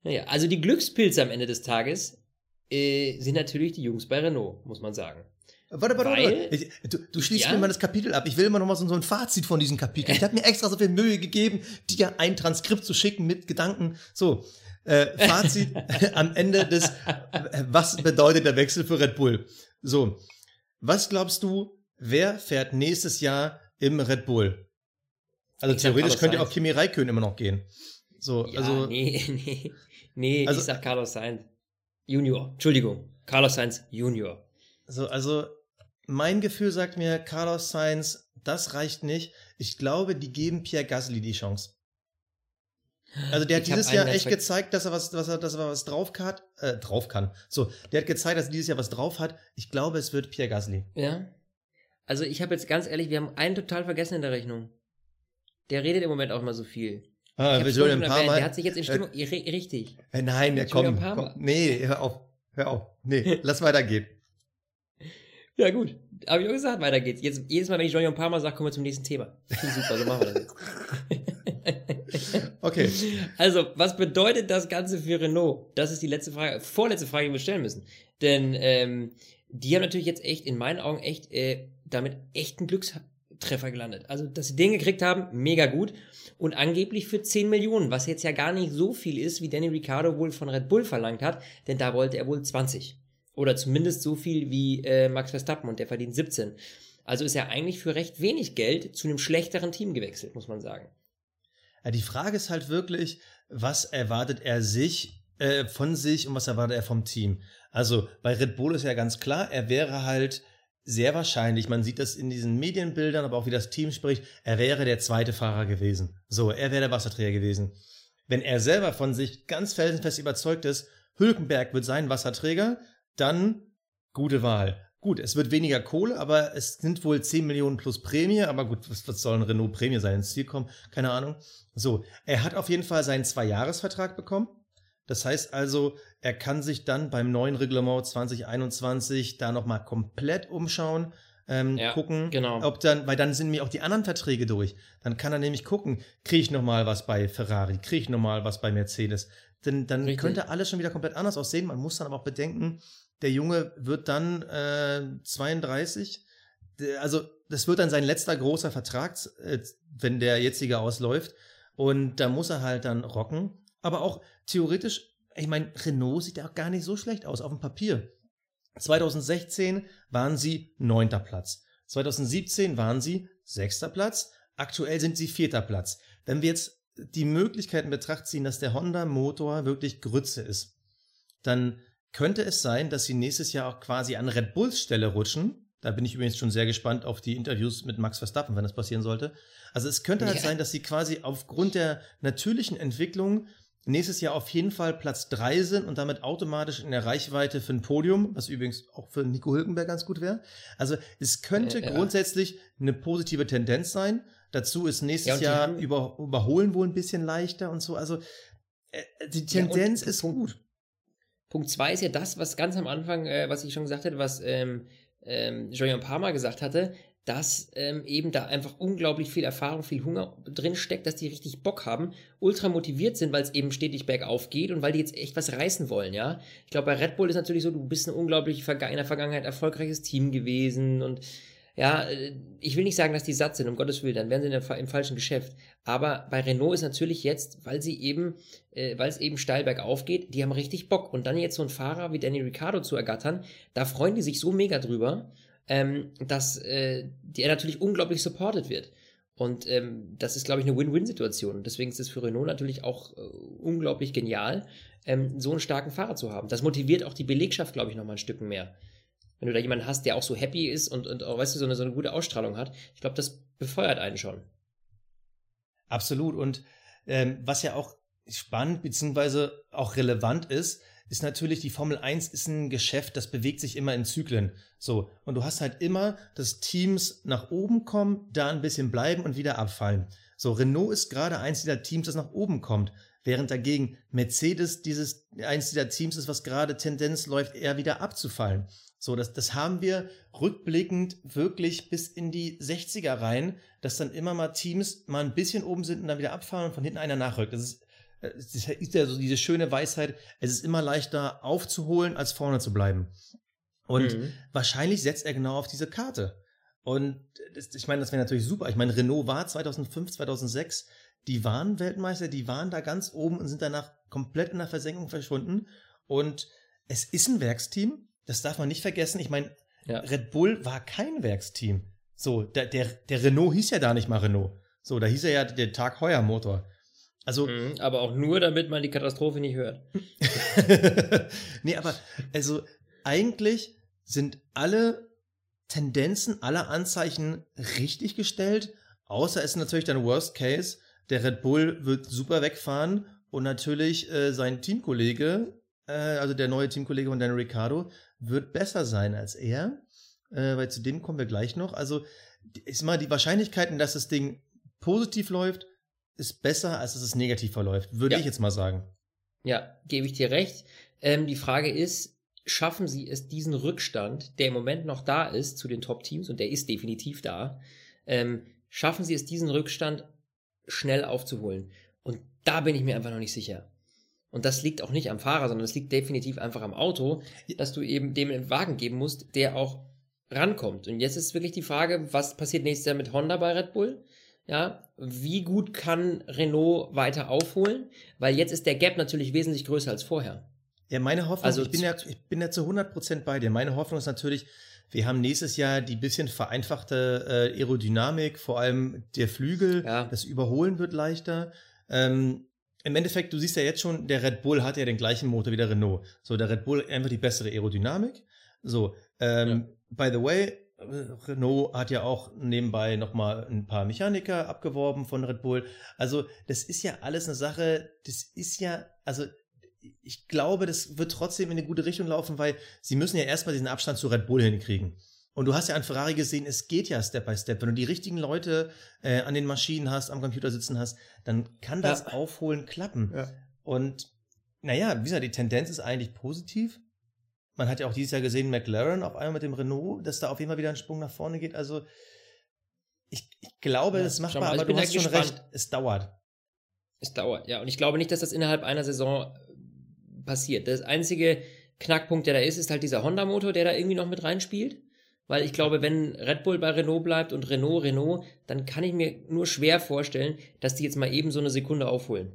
Naja, also die Glückspilze am Ende des Tages äh, sind natürlich die Jungs bei Renault, muss man sagen. Warte, warte, Weil, warte. Ich, du, du schließt ja? mir mal das Kapitel ab. Ich will immer noch mal so, so ein Fazit von diesem Kapitel. Ich habe mir extra so viel Mühe gegeben, dir ein Transkript zu schicken mit Gedanken. So, äh, Fazit <laughs> am Ende des, was bedeutet der Wechsel für Red Bull? So, was glaubst du, wer fährt nächstes Jahr im Red Bull? Also ich theoretisch könnte auch Kimi Raikön immer noch gehen. So, ja, also. Nee, <laughs> nee. Nee, also, ich sag Carlos Sainz. Junior. Entschuldigung. Carlos Sainz Junior. So, also mein Gefühl sagt mir, Carlos Sainz, das reicht nicht. Ich glaube, die geben Pierre Gasly die Chance. Also der hat ich dieses Jahr echt gezeigt, dass er was, dass er, dass er was drauf kann, äh, drauf kann. So, der hat gezeigt, dass er dieses Jahr was drauf hat. Ich glaube, es wird Pierre Gasly. Ja. Also ich habe jetzt ganz ehrlich, wir haben einen total vergessen in der Rechnung. Der redet im Moment auch mal so viel. Ah, wir sollen ein paar Mal. Der hat sich jetzt in Stimmung. Äh, richtig. Äh, nein, der komm, komm. Nee, hör auf. Hör auf. Nee, <laughs> lass weitergehen. Ja, gut. Habe ich auch gesagt, weiter geht's. Jetzt, jedes Mal, wenn ich Johnny Palmer sage, kommen wir zum nächsten Thema. Super, so machen wir das jetzt. <laughs> <laughs> okay. Also, was bedeutet das Ganze für Renault? Das ist die letzte Frage, vorletzte Frage, die wir stellen müssen. Denn ähm, die haben natürlich jetzt echt, in meinen Augen, echt äh, damit echten Glückstreffer gelandet. Also, dass sie den gekriegt haben, mega gut und angeblich für 10 Millionen, was jetzt ja gar nicht so viel ist, wie Danny Ricciardo wohl von Red Bull verlangt hat, denn da wollte er wohl 20. Oder zumindest so viel wie äh, Max Verstappen und der verdient 17. Also ist er eigentlich für recht wenig Geld zu einem schlechteren Team gewechselt, muss man sagen. Die Frage ist halt wirklich, was erwartet er sich äh, von sich und was erwartet er vom Team? Also bei Red Bull ist ja ganz klar, er wäre halt sehr wahrscheinlich, man sieht das in diesen Medienbildern, aber auch wie das Team spricht, er wäre der zweite Fahrer gewesen. So, er wäre der Wasserträger gewesen. Wenn er selber von sich ganz felsenfest überzeugt ist, Hülkenberg wird sein Wasserträger, dann gute Wahl. Gut, es wird weniger Kohle, aber es sind wohl 10 Millionen plus Prämie, aber gut, was, was soll ein Renault Prämie sein ins Ziel kommen? Keine Ahnung. So, er hat auf jeden Fall seinen Zwei-Jahres-Vertrag bekommen. Das heißt also, er kann sich dann beim neuen Reglement 2021 da nochmal komplett umschauen, ähm, ja, gucken, genau. ob dann, weil dann sind mir auch die anderen Verträge durch. Dann kann er nämlich gucken, kriege ich nochmal was bei Ferrari, kriege ich nochmal was bei Mercedes. Denn dann Richtig. könnte alles schon wieder komplett anders aussehen. Man muss dann aber auch bedenken, der Junge wird dann äh, 32. Also das wird dann sein letzter großer Vertrag, äh, wenn der jetzige ausläuft. Und da muss er halt dann rocken. Aber auch theoretisch, ich meine, Renault sieht ja auch gar nicht so schlecht aus auf dem Papier. 2016 waren sie neunter Platz. 2017 waren sie sechster Platz. Aktuell sind sie vierter Platz. Wenn wir jetzt die Möglichkeit in Betracht ziehen, dass der Honda-Motor wirklich Grütze ist, dann könnte es sein, dass sie nächstes Jahr auch quasi an Red Bulls Stelle rutschen. Da bin ich übrigens schon sehr gespannt auf die Interviews mit Max Verstappen, wenn das passieren sollte. Also es könnte halt ja. sein, dass sie quasi aufgrund der natürlichen Entwicklung nächstes Jahr auf jeden Fall Platz drei sind und damit automatisch in der Reichweite für ein Podium, was übrigens auch für Nico Hülkenberg ganz gut wäre. Also es könnte ja, ja. grundsätzlich eine positive Tendenz sein. Dazu ist nächstes ja, Jahr über, überholen wohl ein bisschen leichter und so. Also äh, die Tendenz ist Punkt, gut. Punkt zwei ist ja das, was ganz am Anfang, äh, was ich schon gesagt hatte, was ähm, ähm, Julian Palmer gesagt hatte, dass ähm, eben da einfach unglaublich viel Erfahrung, viel Hunger drin steckt, dass die richtig Bock haben, ultra motiviert sind, weil es eben stetig bergauf geht und weil die jetzt echt was reißen wollen, ja. Ich glaube, bei Red Bull ist natürlich so, du bist ein unglaublich in der Vergangenheit erfolgreiches Team gewesen und ja, äh, ich will nicht sagen, dass die satt sind, um Gottes Willen, dann wären sie der, im falschen Geschäft. Aber bei Renault ist natürlich jetzt, weil sie eben, äh, weil es eben steil bergauf geht, die haben richtig Bock. Und dann jetzt so einen Fahrer wie Danny Ricciardo zu ergattern, da freuen die sich so mega drüber ähm, dass äh, er natürlich unglaublich supported wird. Und ähm, das ist, glaube ich, eine Win-Win-Situation. Deswegen ist es für Renault natürlich auch äh, unglaublich genial, ähm, so einen starken Fahrer zu haben. Das motiviert auch die Belegschaft, glaube ich, nochmal ein Stück mehr. Wenn du da jemanden hast, der auch so happy ist und, und auch, weißt du, so eine, so eine gute Ausstrahlung hat, ich glaube, das befeuert einen schon. Absolut. Und ähm, was ja auch spannend beziehungsweise auch relevant ist, ist natürlich, die Formel 1 ist ein Geschäft, das bewegt sich immer in Zyklen. So. Und du hast halt immer, dass Teams nach oben kommen, da ein bisschen bleiben und wieder abfallen. So, Renault ist gerade eins dieser Teams, das nach oben kommt. Während dagegen Mercedes dieses, eins dieser Teams ist, was gerade Tendenz läuft, eher wieder abzufallen. So, das, das haben wir rückblickend wirklich bis in die 60er rein, dass dann immer mal Teams mal ein bisschen oben sind und dann wieder abfallen und von hinten einer nachrückt. Das ist es ist ja so diese schöne Weisheit, es ist immer leichter aufzuholen, als vorne zu bleiben. Und mhm. wahrscheinlich setzt er genau auf diese Karte. Und das, ich meine, das wäre natürlich super. Ich meine, Renault war 2005, 2006, die waren Weltmeister, die waren da ganz oben und sind danach komplett in der Versenkung verschwunden. Und es ist ein Werksteam, das darf man nicht vergessen. Ich meine, ja. Red Bull war kein Werksteam. So, der, der, der Renault hieß ja da nicht mal Renault. So, da hieß er ja der Tag Heuer Motor. Also, mhm, aber auch nur, damit man die Katastrophe nicht hört. <laughs> nee, aber also eigentlich sind alle Tendenzen, alle Anzeichen richtig gestellt, außer es ist natürlich dann Worst Case, der Red Bull wird super wegfahren und natürlich äh, sein Teamkollege, äh, also der neue Teamkollege von Daniel Ricciardo, wird besser sein als er, äh, weil zu dem kommen wir gleich noch. Also ist mal die Wahrscheinlichkeiten, dass das Ding positiv läuft, ist besser, als dass es negativ verläuft, würde ja. ich jetzt mal sagen. Ja, gebe ich dir recht. Ähm, die Frage ist, schaffen sie es, diesen Rückstand, der im Moment noch da ist, zu den Top-Teams, und der ist definitiv da, ähm, schaffen sie es, diesen Rückstand schnell aufzuholen? Und da bin ich mir einfach noch nicht sicher. Und das liegt auch nicht am Fahrer, sondern es liegt definitiv einfach am Auto, dass du eben dem einen Wagen geben musst, der auch rankommt. Und jetzt ist wirklich die Frage, was passiert nächstes Jahr mit Honda bei Red Bull? Ja, wie gut kann Renault weiter aufholen? Weil jetzt ist der Gap natürlich wesentlich größer als vorher. Ja, meine Hoffnung, also ich, bin ja, ich bin ja zu 100% bei dir. Meine Hoffnung ist natürlich, wir haben nächstes Jahr die bisschen vereinfachte äh, Aerodynamik, vor allem der Flügel, ja. das Überholen wird leichter. Ähm, Im Endeffekt, du siehst ja jetzt schon, der Red Bull hat ja den gleichen Motor wie der Renault. So, der Red Bull einfach die bessere Aerodynamik. So, ähm, ja. by the way, Renault hat ja auch nebenbei nochmal ein paar Mechaniker abgeworben von Red Bull. Also, das ist ja alles eine Sache, das ist ja, also, ich glaube, das wird trotzdem in eine gute Richtung laufen, weil sie müssen ja erstmal diesen Abstand zu Red Bull hinkriegen. Und du hast ja an Ferrari gesehen, es geht ja Step by Step. Wenn du die richtigen Leute äh, an den Maschinen hast, am Computer sitzen hast, dann kann das ja. Aufholen klappen. Ja. Und naja, wie gesagt, die Tendenz ist eigentlich positiv. Man hat ja auch dieses Jahr gesehen, McLaren auf einmal mit dem Renault, dass da auf jeden Fall wieder ein Sprung nach vorne geht. Also ich, ich glaube, ja, das ist machbar, aber du hast schon recht, es dauert. Es dauert, ja. Und ich glaube nicht, dass das innerhalb einer Saison passiert. Das einzige Knackpunkt, der da ist, ist halt dieser Honda-Motor, der da irgendwie noch mit reinspielt. weil ich glaube, wenn Red Bull bei Renault bleibt und Renault Renault, dann kann ich mir nur schwer vorstellen, dass die jetzt mal eben so eine Sekunde aufholen.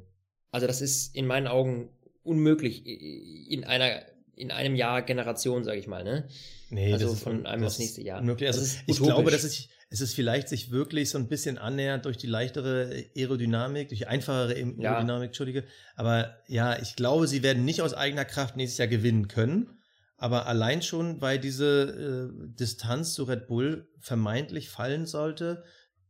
Also das ist in meinen Augen unmöglich in einer in einem Jahr Generation, sage ich mal, ne? Nee, also das ist von einem aufs nächste Jahr. Unmöglich. Also Das ist ich glaube, dass es, es ist vielleicht sich wirklich so ein bisschen annähernd durch die leichtere Aerodynamik, durch die einfachere Aerodynamik, Ja. Entschuldige. Aber ja, ich glaube, sie werden nicht aus eigener Kraft nächstes Jahr gewinnen können. Aber allein schon, weil diese äh, Distanz zu Red Bull vermeintlich fallen sollte.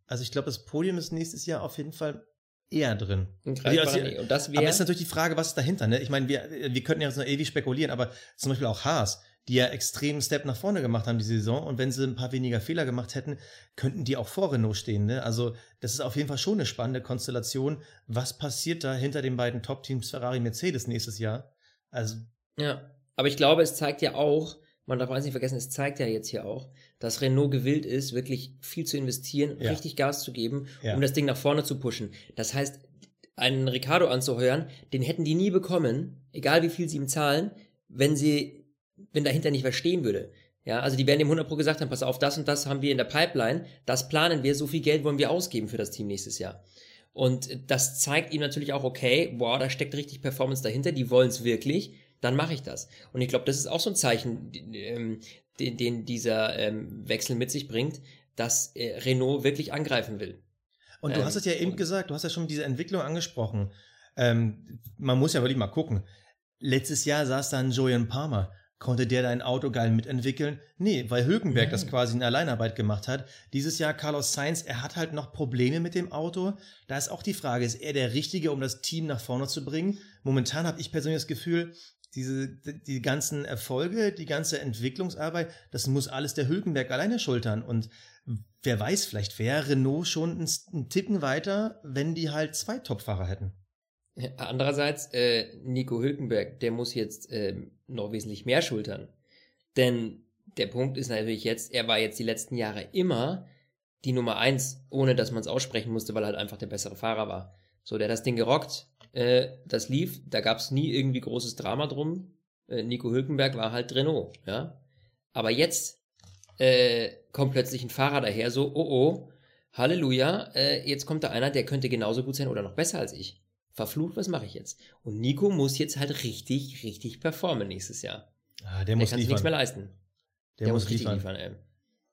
Also ich glaube, das Podium ist nächstes Jahr auf jeden Fall eher drin. Also, Nähe. Und das Aber ist natürlich die Frage, was ist dahinter, ne? Ich meine, wir, wir könnten ja jetzt noch ewig spekulieren, aber zum Beispiel auch Haas, die ja extremen Step nach vorne gemacht haben diese Saison und wenn sie ein paar weniger Fehler gemacht hätten, könnten die auch vor Renault stehen, ne? Also, das ist auf jeden Fall schon eine spannende Konstellation. Was passiert da hinter den beiden Top-Teams Ferrari Mercedes nächstes Jahr? Also, Ja, aber ich glaube, es zeigt ja auch, man darf eins nicht vergessen, es zeigt ja jetzt hier auch, dass Renault gewillt ist, wirklich viel zu investieren, Ja. richtig Gas zu geben, Ja. um das Ding nach vorne zu pushen. Das heißt, einen Ricardo anzuheuern, den hätten die nie bekommen, egal wie viel sie ihm zahlen, wenn sie, wenn dahinter nicht was stehen würde. Ja, also die werden dem 100 Pro gesagt haben, pass auf, das und das haben wir in der Pipeline, das planen wir, so viel Geld wollen wir ausgeben für das Team nächstes Jahr. Und das zeigt ihm natürlich auch, okay, boah, da steckt richtig Performance dahinter, die wollen es wirklich, dann mache ich das. Und ich glaube, das ist auch so ein Zeichen, ähm, den, den dieser ähm, Wechsel mit sich bringt, dass äh, Renault wirklich angreifen will. Und du Ähm, hast es ja eben gesagt, du hast ja schon diese Entwicklung angesprochen. Ähm, man muss ja wirklich mal gucken. Letztes Jahr saß da ein Julian Palmer. Konnte der dein Auto geil mitentwickeln? Nee, weil Hülkenberg das Nein. quasi in Alleinarbeit gemacht hat. Dieses Jahr Carlos Sainz, er hat halt noch Probleme mit dem Auto. Da ist auch die Frage, ist er der Richtige, um das Team nach vorne zu bringen? Momentan habe ich persönlich das Gefühl, diese, die ganzen Erfolge, die ganze Entwicklungsarbeit, das muss alles der Hülkenberg alleine schultern. Und wer weiß, vielleicht wäre Renault schon einen, einen Ticken weiter, wenn die halt zwei Topfahrer hätten. Andererseits, äh, Nico Hülkenberg, der muss jetzt ähm, noch wesentlich mehr schultern. Denn der Punkt ist natürlich jetzt, er war jetzt die letzten Jahre immer die Nummer eins, ohne dass man es aussprechen musste, weil er halt einfach der bessere Fahrer war. So, der hat das Ding gerockt, äh, das lief, da gab es nie irgendwie großes Drama drum. Äh, Nico Hülkenberg war halt Renault, ja. Aber jetzt äh, kommt plötzlich ein Fahrer daher, so, oh oh, Halleluja, äh, jetzt kommt da einer, der könnte genauso gut sein oder noch besser als ich. Verflucht, was mache ich jetzt? Und Nico muss jetzt halt richtig, richtig performen nächstes Jahr. Ah, der Der muss kann sich nichts mehr leisten. Der, muss richtig liefern. liefern, ey.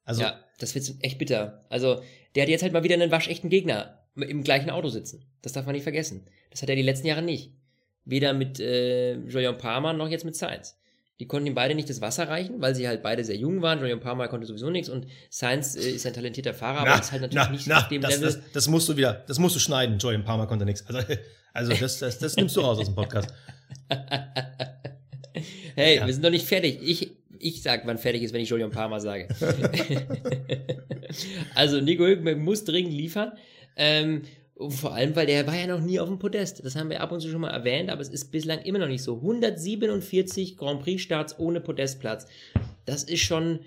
Also, ja, das wird echt bitter. Also, der hat jetzt halt mal wieder einen waschechten Gegner im gleichen Auto sitzen. Das darf man nicht vergessen. Das hat er die letzten Jahre nicht. Weder mit äh, Julian Palmer noch jetzt mit Sainz. Die konnten ihm beide nicht das Wasser reichen, weil sie halt beide sehr jung waren. Julian Palmer konnte sowieso nichts und Sainz äh, ist ein talentierter Fahrer, aber ist halt natürlich nicht auf dem das, Level. das, das musst du wieder, das musst du schneiden. Joy ein paar Mal konnte nichts. Also, also das, das, das nimmst du raus aus dem Podcast. <laughs> Hey, Ja. wir sind noch nicht fertig. Ich, ich sag, wann fertig ist, wenn ich Julian Palmer sage. <laughs> <laughs> also, Nico Hülkenberg muss dringend liefern. Ähm, vor allem, weil der war ja noch nie auf dem Podest. Das haben wir ab und zu schon mal erwähnt, aber es ist bislang immer noch nicht so. 147 Grand Prix-Starts ohne Podestplatz. Das ist schon.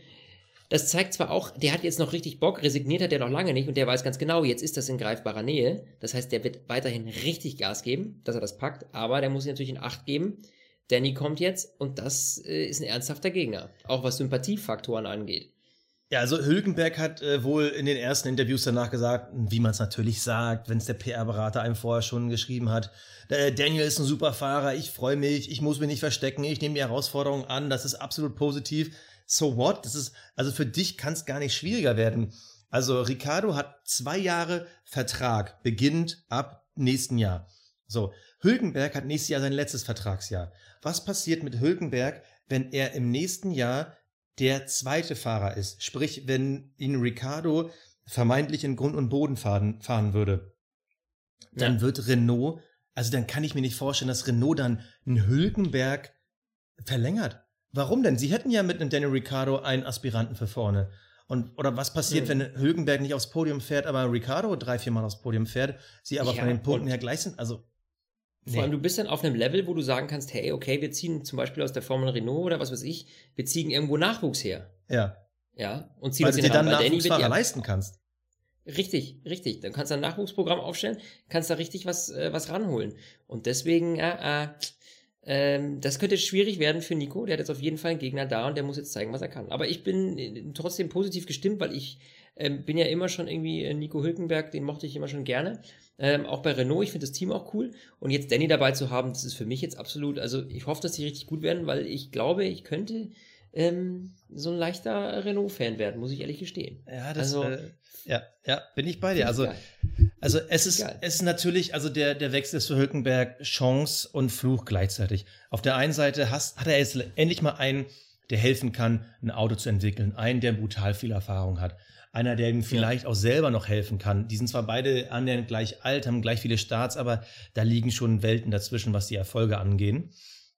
Das zeigt zwar auch, der hat jetzt noch richtig Bock, resigniert hat er noch lange nicht und der weiß ganz genau, jetzt ist das in greifbarer Nähe. Das heißt, der wird weiterhin richtig Gas geben, dass er das packt, aber der muss sich natürlich in Acht geben. Danny kommt jetzt und das äh, ist ein ernsthafter Gegner, auch was Sympathiefaktoren angeht. Ja, also Hülkenberg hat äh, wohl in den ersten Interviews danach gesagt, wie man es natürlich sagt, wenn es der PR-Berater einem vorher schon geschrieben hat. Äh, Daniel ist ein super Fahrer, ich freue mich, ich muss mich nicht verstecken, ich nehme die Herausforderung an, das ist absolut positiv. So what? Das ist, also für dich kann es gar nicht schwieriger werden. Also Ricardo hat zwei Jahre Vertrag, beginnt ab nächsten Jahr. So, Hülkenberg hat nächstes Jahr sein letztes Vertragsjahr. Was passiert mit Hülkenberg, wenn er im nächsten Jahr der zweite Fahrer ist? Sprich, wenn ihn Ricardo vermeintlich in Grund und Boden fahren, fahren würde. Dann Ja. wird Renault, also dann kann ich mir nicht vorstellen, dass Renault dann einen Hülkenberg verlängert. Warum denn? Sie hätten ja mit einem Daniel Ricciardo einen Aspiranten für vorne. Und, oder was passiert, Mhm. wenn Hülkenberg nicht aufs Podium fährt, aber Ricciardo drei, vier Mal aufs Podium fährt, sie aber Ja, von den Punkten her gleich sind? Also, Vor allem, du bist dann auf einem Level, wo du sagen kannst, hey, okay, wir ziehen zum Beispiel aus der Formel Renault oder was weiß ich, wir ziehen irgendwo Nachwuchs her. ja. Ja, und ziehen Weil du dir dann wird Nachwuchsfahrer ja, leisten kannst. Richtig, richtig. Dann kannst du ein Nachwuchsprogramm aufstellen, kannst da richtig was, äh, was ranholen. Und deswegen, äh, äh, Ähm, das könnte schwierig werden für Nico. Der hat jetzt auf jeden Fall einen Gegner da und der muss jetzt zeigen, was er kann. Aber ich bin äh, trotzdem positiv gestimmt, weil ich ähm, bin ja immer schon irgendwie äh, Nico Hülkenberg, den mochte ich immer schon gerne. Ähm, auch bei Renault, ich finde das Team auch cool. Und jetzt Danny dabei zu haben, das ist für mich jetzt absolut, also ich hoffe, dass die richtig gut werden, weil ich glaube, ich könnte ähm, so ein leichter Renault-Fan werden, muss ich ehrlich gestehen. Ja, das, also, äh, ja, ja, bin ich bei dir. Also, also es ist, es ist natürlich, also der, der Wechsel ist für Hülkenberg Chance und Fluch gleichzeitig. Auf der einen Seite hast, hat er jetzt endlich mal einen, der helfen kann, ein Auto zu entwickeln, einen, der brutal viel Erfahrung hat einer, der ihm vielleicht ja. auch selber noch helfen kann. Die sind zwar beide annähernd gleich alt, haben gleich viele Starts, aber da liegen schon Welten dazwischen, was die Erfolge angehen.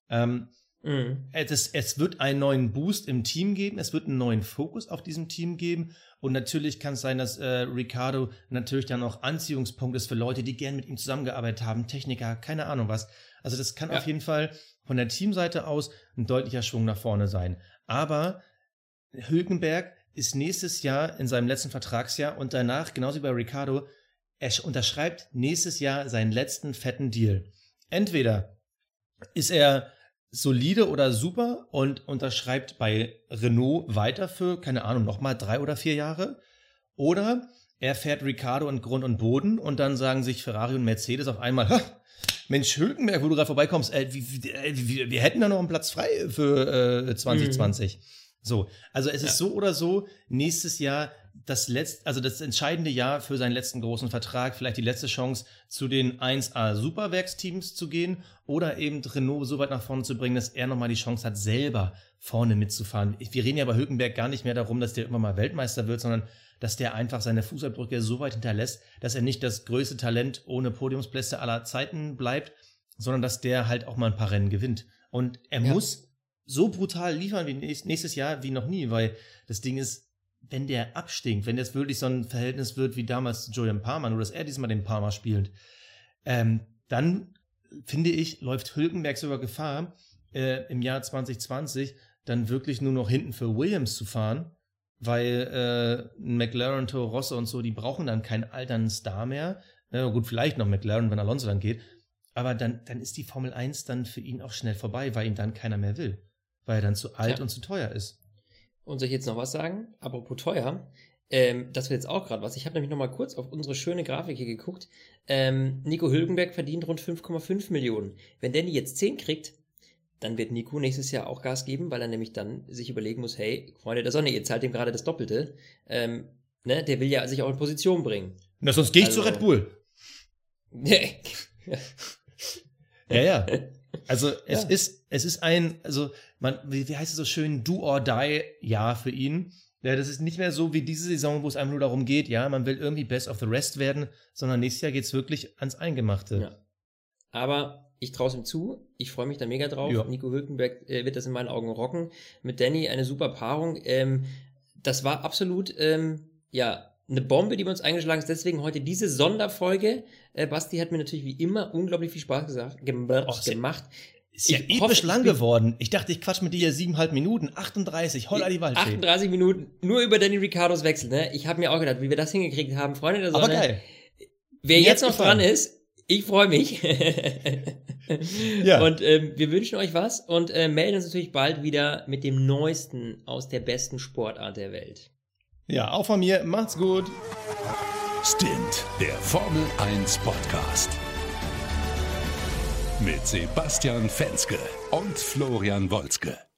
Ähm, mhm. es, es wird einen neuen Boost im Team geben, es wird einen neuen Fokus auf diesem Team geben und natürlich kann es sein, dass äh, Ricardo natürlich dann auch Anziehungspunkt ist für Leute, die gern mit ihm zusammengearbeitet haben, Techniker, keine Ahnung was. Also das kann ja. auf jeden Fall von der Teamseite aus ein deutlicher Schwung nach vorne sein. Aber Hülkenberg ist nächstes Jahr in seinem letzten Vertragsjahr und danach, genauso wie bei Ricardo, er unterschreibt nächstes Jahr seinen letzten fetten Deal. Entweder ist er solide oder super und unterschreibt bei Renault weiter für, keine Ahnung, nochmal drei oder vier Jahre. Oder er fährt Ricardo in Grund und Boden und dann sagen sich Ferrari und Mercedes auf einmal, Mensch, Hülkenberg, wo du gerade vorbeikommst, äh, wir, wir, wir, hätten da noch einen Platz frei für äh, 2020. Mhm. So, also es ja. ist so oder so nächstes Jahr das letzte, also das entscheidende Jahr für seinen letzten großen Vertrag, vielleicht die letzte Chance zu den 1A Superwerksteams zu gehen oder eben Renault so weit nach vorne zu bringen, dass er nochmal die Chance hat, selber vorne mitzufahren. Wir reden ja bei Hülkenberg gar nicht mehr darum, dass der immer mal Weltmeister wird, sondern dass der einfach seine Fußabdrücke so weit hinterlässt, dass er nicht das größte Talent ohne Podiumsplätze aller Zeiten bleibt, sondern dass der halt auch mal ein paar Rennen gewinnt. Und er ja. muss so brutal liefern wie nächstes Jahr wie noch nie, weil das Ding ist, wenn der abstinkt, wenn das wirklich so ein Verhältnis wird wie damals zu Julian Palmer, nur dass er diesmal den Palmer spielt, ähm, dann finde ich, läuft Hülkenberg sogar Gefahr, äh, im Jahr 2020 dann wirklich nur noch hinten für Williams zu fahren, weil äh, McLaren, Toro Rosso und so, die brauchen dann keinen alternden Star mehr. Na gut, vielleicht noch McLaren, wenn Alonso dann geht. Aber dann, dann ist die Formel 1 dann für ihn auch schnell vorbei, weil ihn dann keiner mehr will weil er dann zu alt ja. und zu teuer ist. Und soll ich jetzt noch was sagen? Apropos teuer, ähm, das wird jetzt auch gerade was. Ich habe nämlich noch mal kurz auf unsere schöne Grafik hier geguckt. Ähm, Nico Hülkenberg verdient rund 5,5 Millionen. Wenn Danny jetzt 10 kriegt, dann wird Nico nächstes Jahr auch Gas geben, weil er nämlich dann sich überlegen muss, hey, Freunde der Sonne, ihr zahlt ihm gerade das Doppelte. Ähm, ne, der will ja sich auch in Position bringen. Na, sonst gehe ich also, zu Red Bull. Nee. <laughs> ja, ja. Also es ja. ist, es ist ein, also man, wie, wie heißt es so schön, do or die Jahr für ihn. Ja, das ist nicht mehr so wie diese Saison, wo es einem nur darum geht, ja, man will irgendwie Best of the Rest werden, sondern nächstes Jahr geht es wirklich ans Eingemachte. Ja. Aber ich traue es ihm zu. Ich freue mich da mega drauf. Ja. Nico Hülkenberg äh, wird das in meinen Augen rocken. Mit Danny eine super Paarung. Ähm, das war absolut, ähm, ja, eine Bombe, die wir uns eingeschlagen ist. Deswegen heute diese Sonderfolge. Äh, Basti hat mir natürlich wie immer unglaublich viel Spaß gesagt, gemacht. Gemacht. Ist ja ich episch hoffe, lang geworden. Ich dachte, ich quatsch mit dir hier siebeneinhalb Minuten. 38, holla die Waldfee. 38 Minuten, nur über Danny Ricardos Wechsel, ne? Ich habe mir auch gedacht, wie wir das hingekriegt haben. Freunde der Sonne. Aber geil. Wer jetzt, jetzt noch gefallen. dran ist, ich freue mich. ja. Und ähm, wir wünschen euch was und äh, melden uns natürlich bald wieder mit dem Neuesten aus der besten Sportart der Welt. Ja, auch von mir. Macht's gut. Stint, der Formel 1 Podcast. Mit Sebastian Fenske und Florian Wolzke.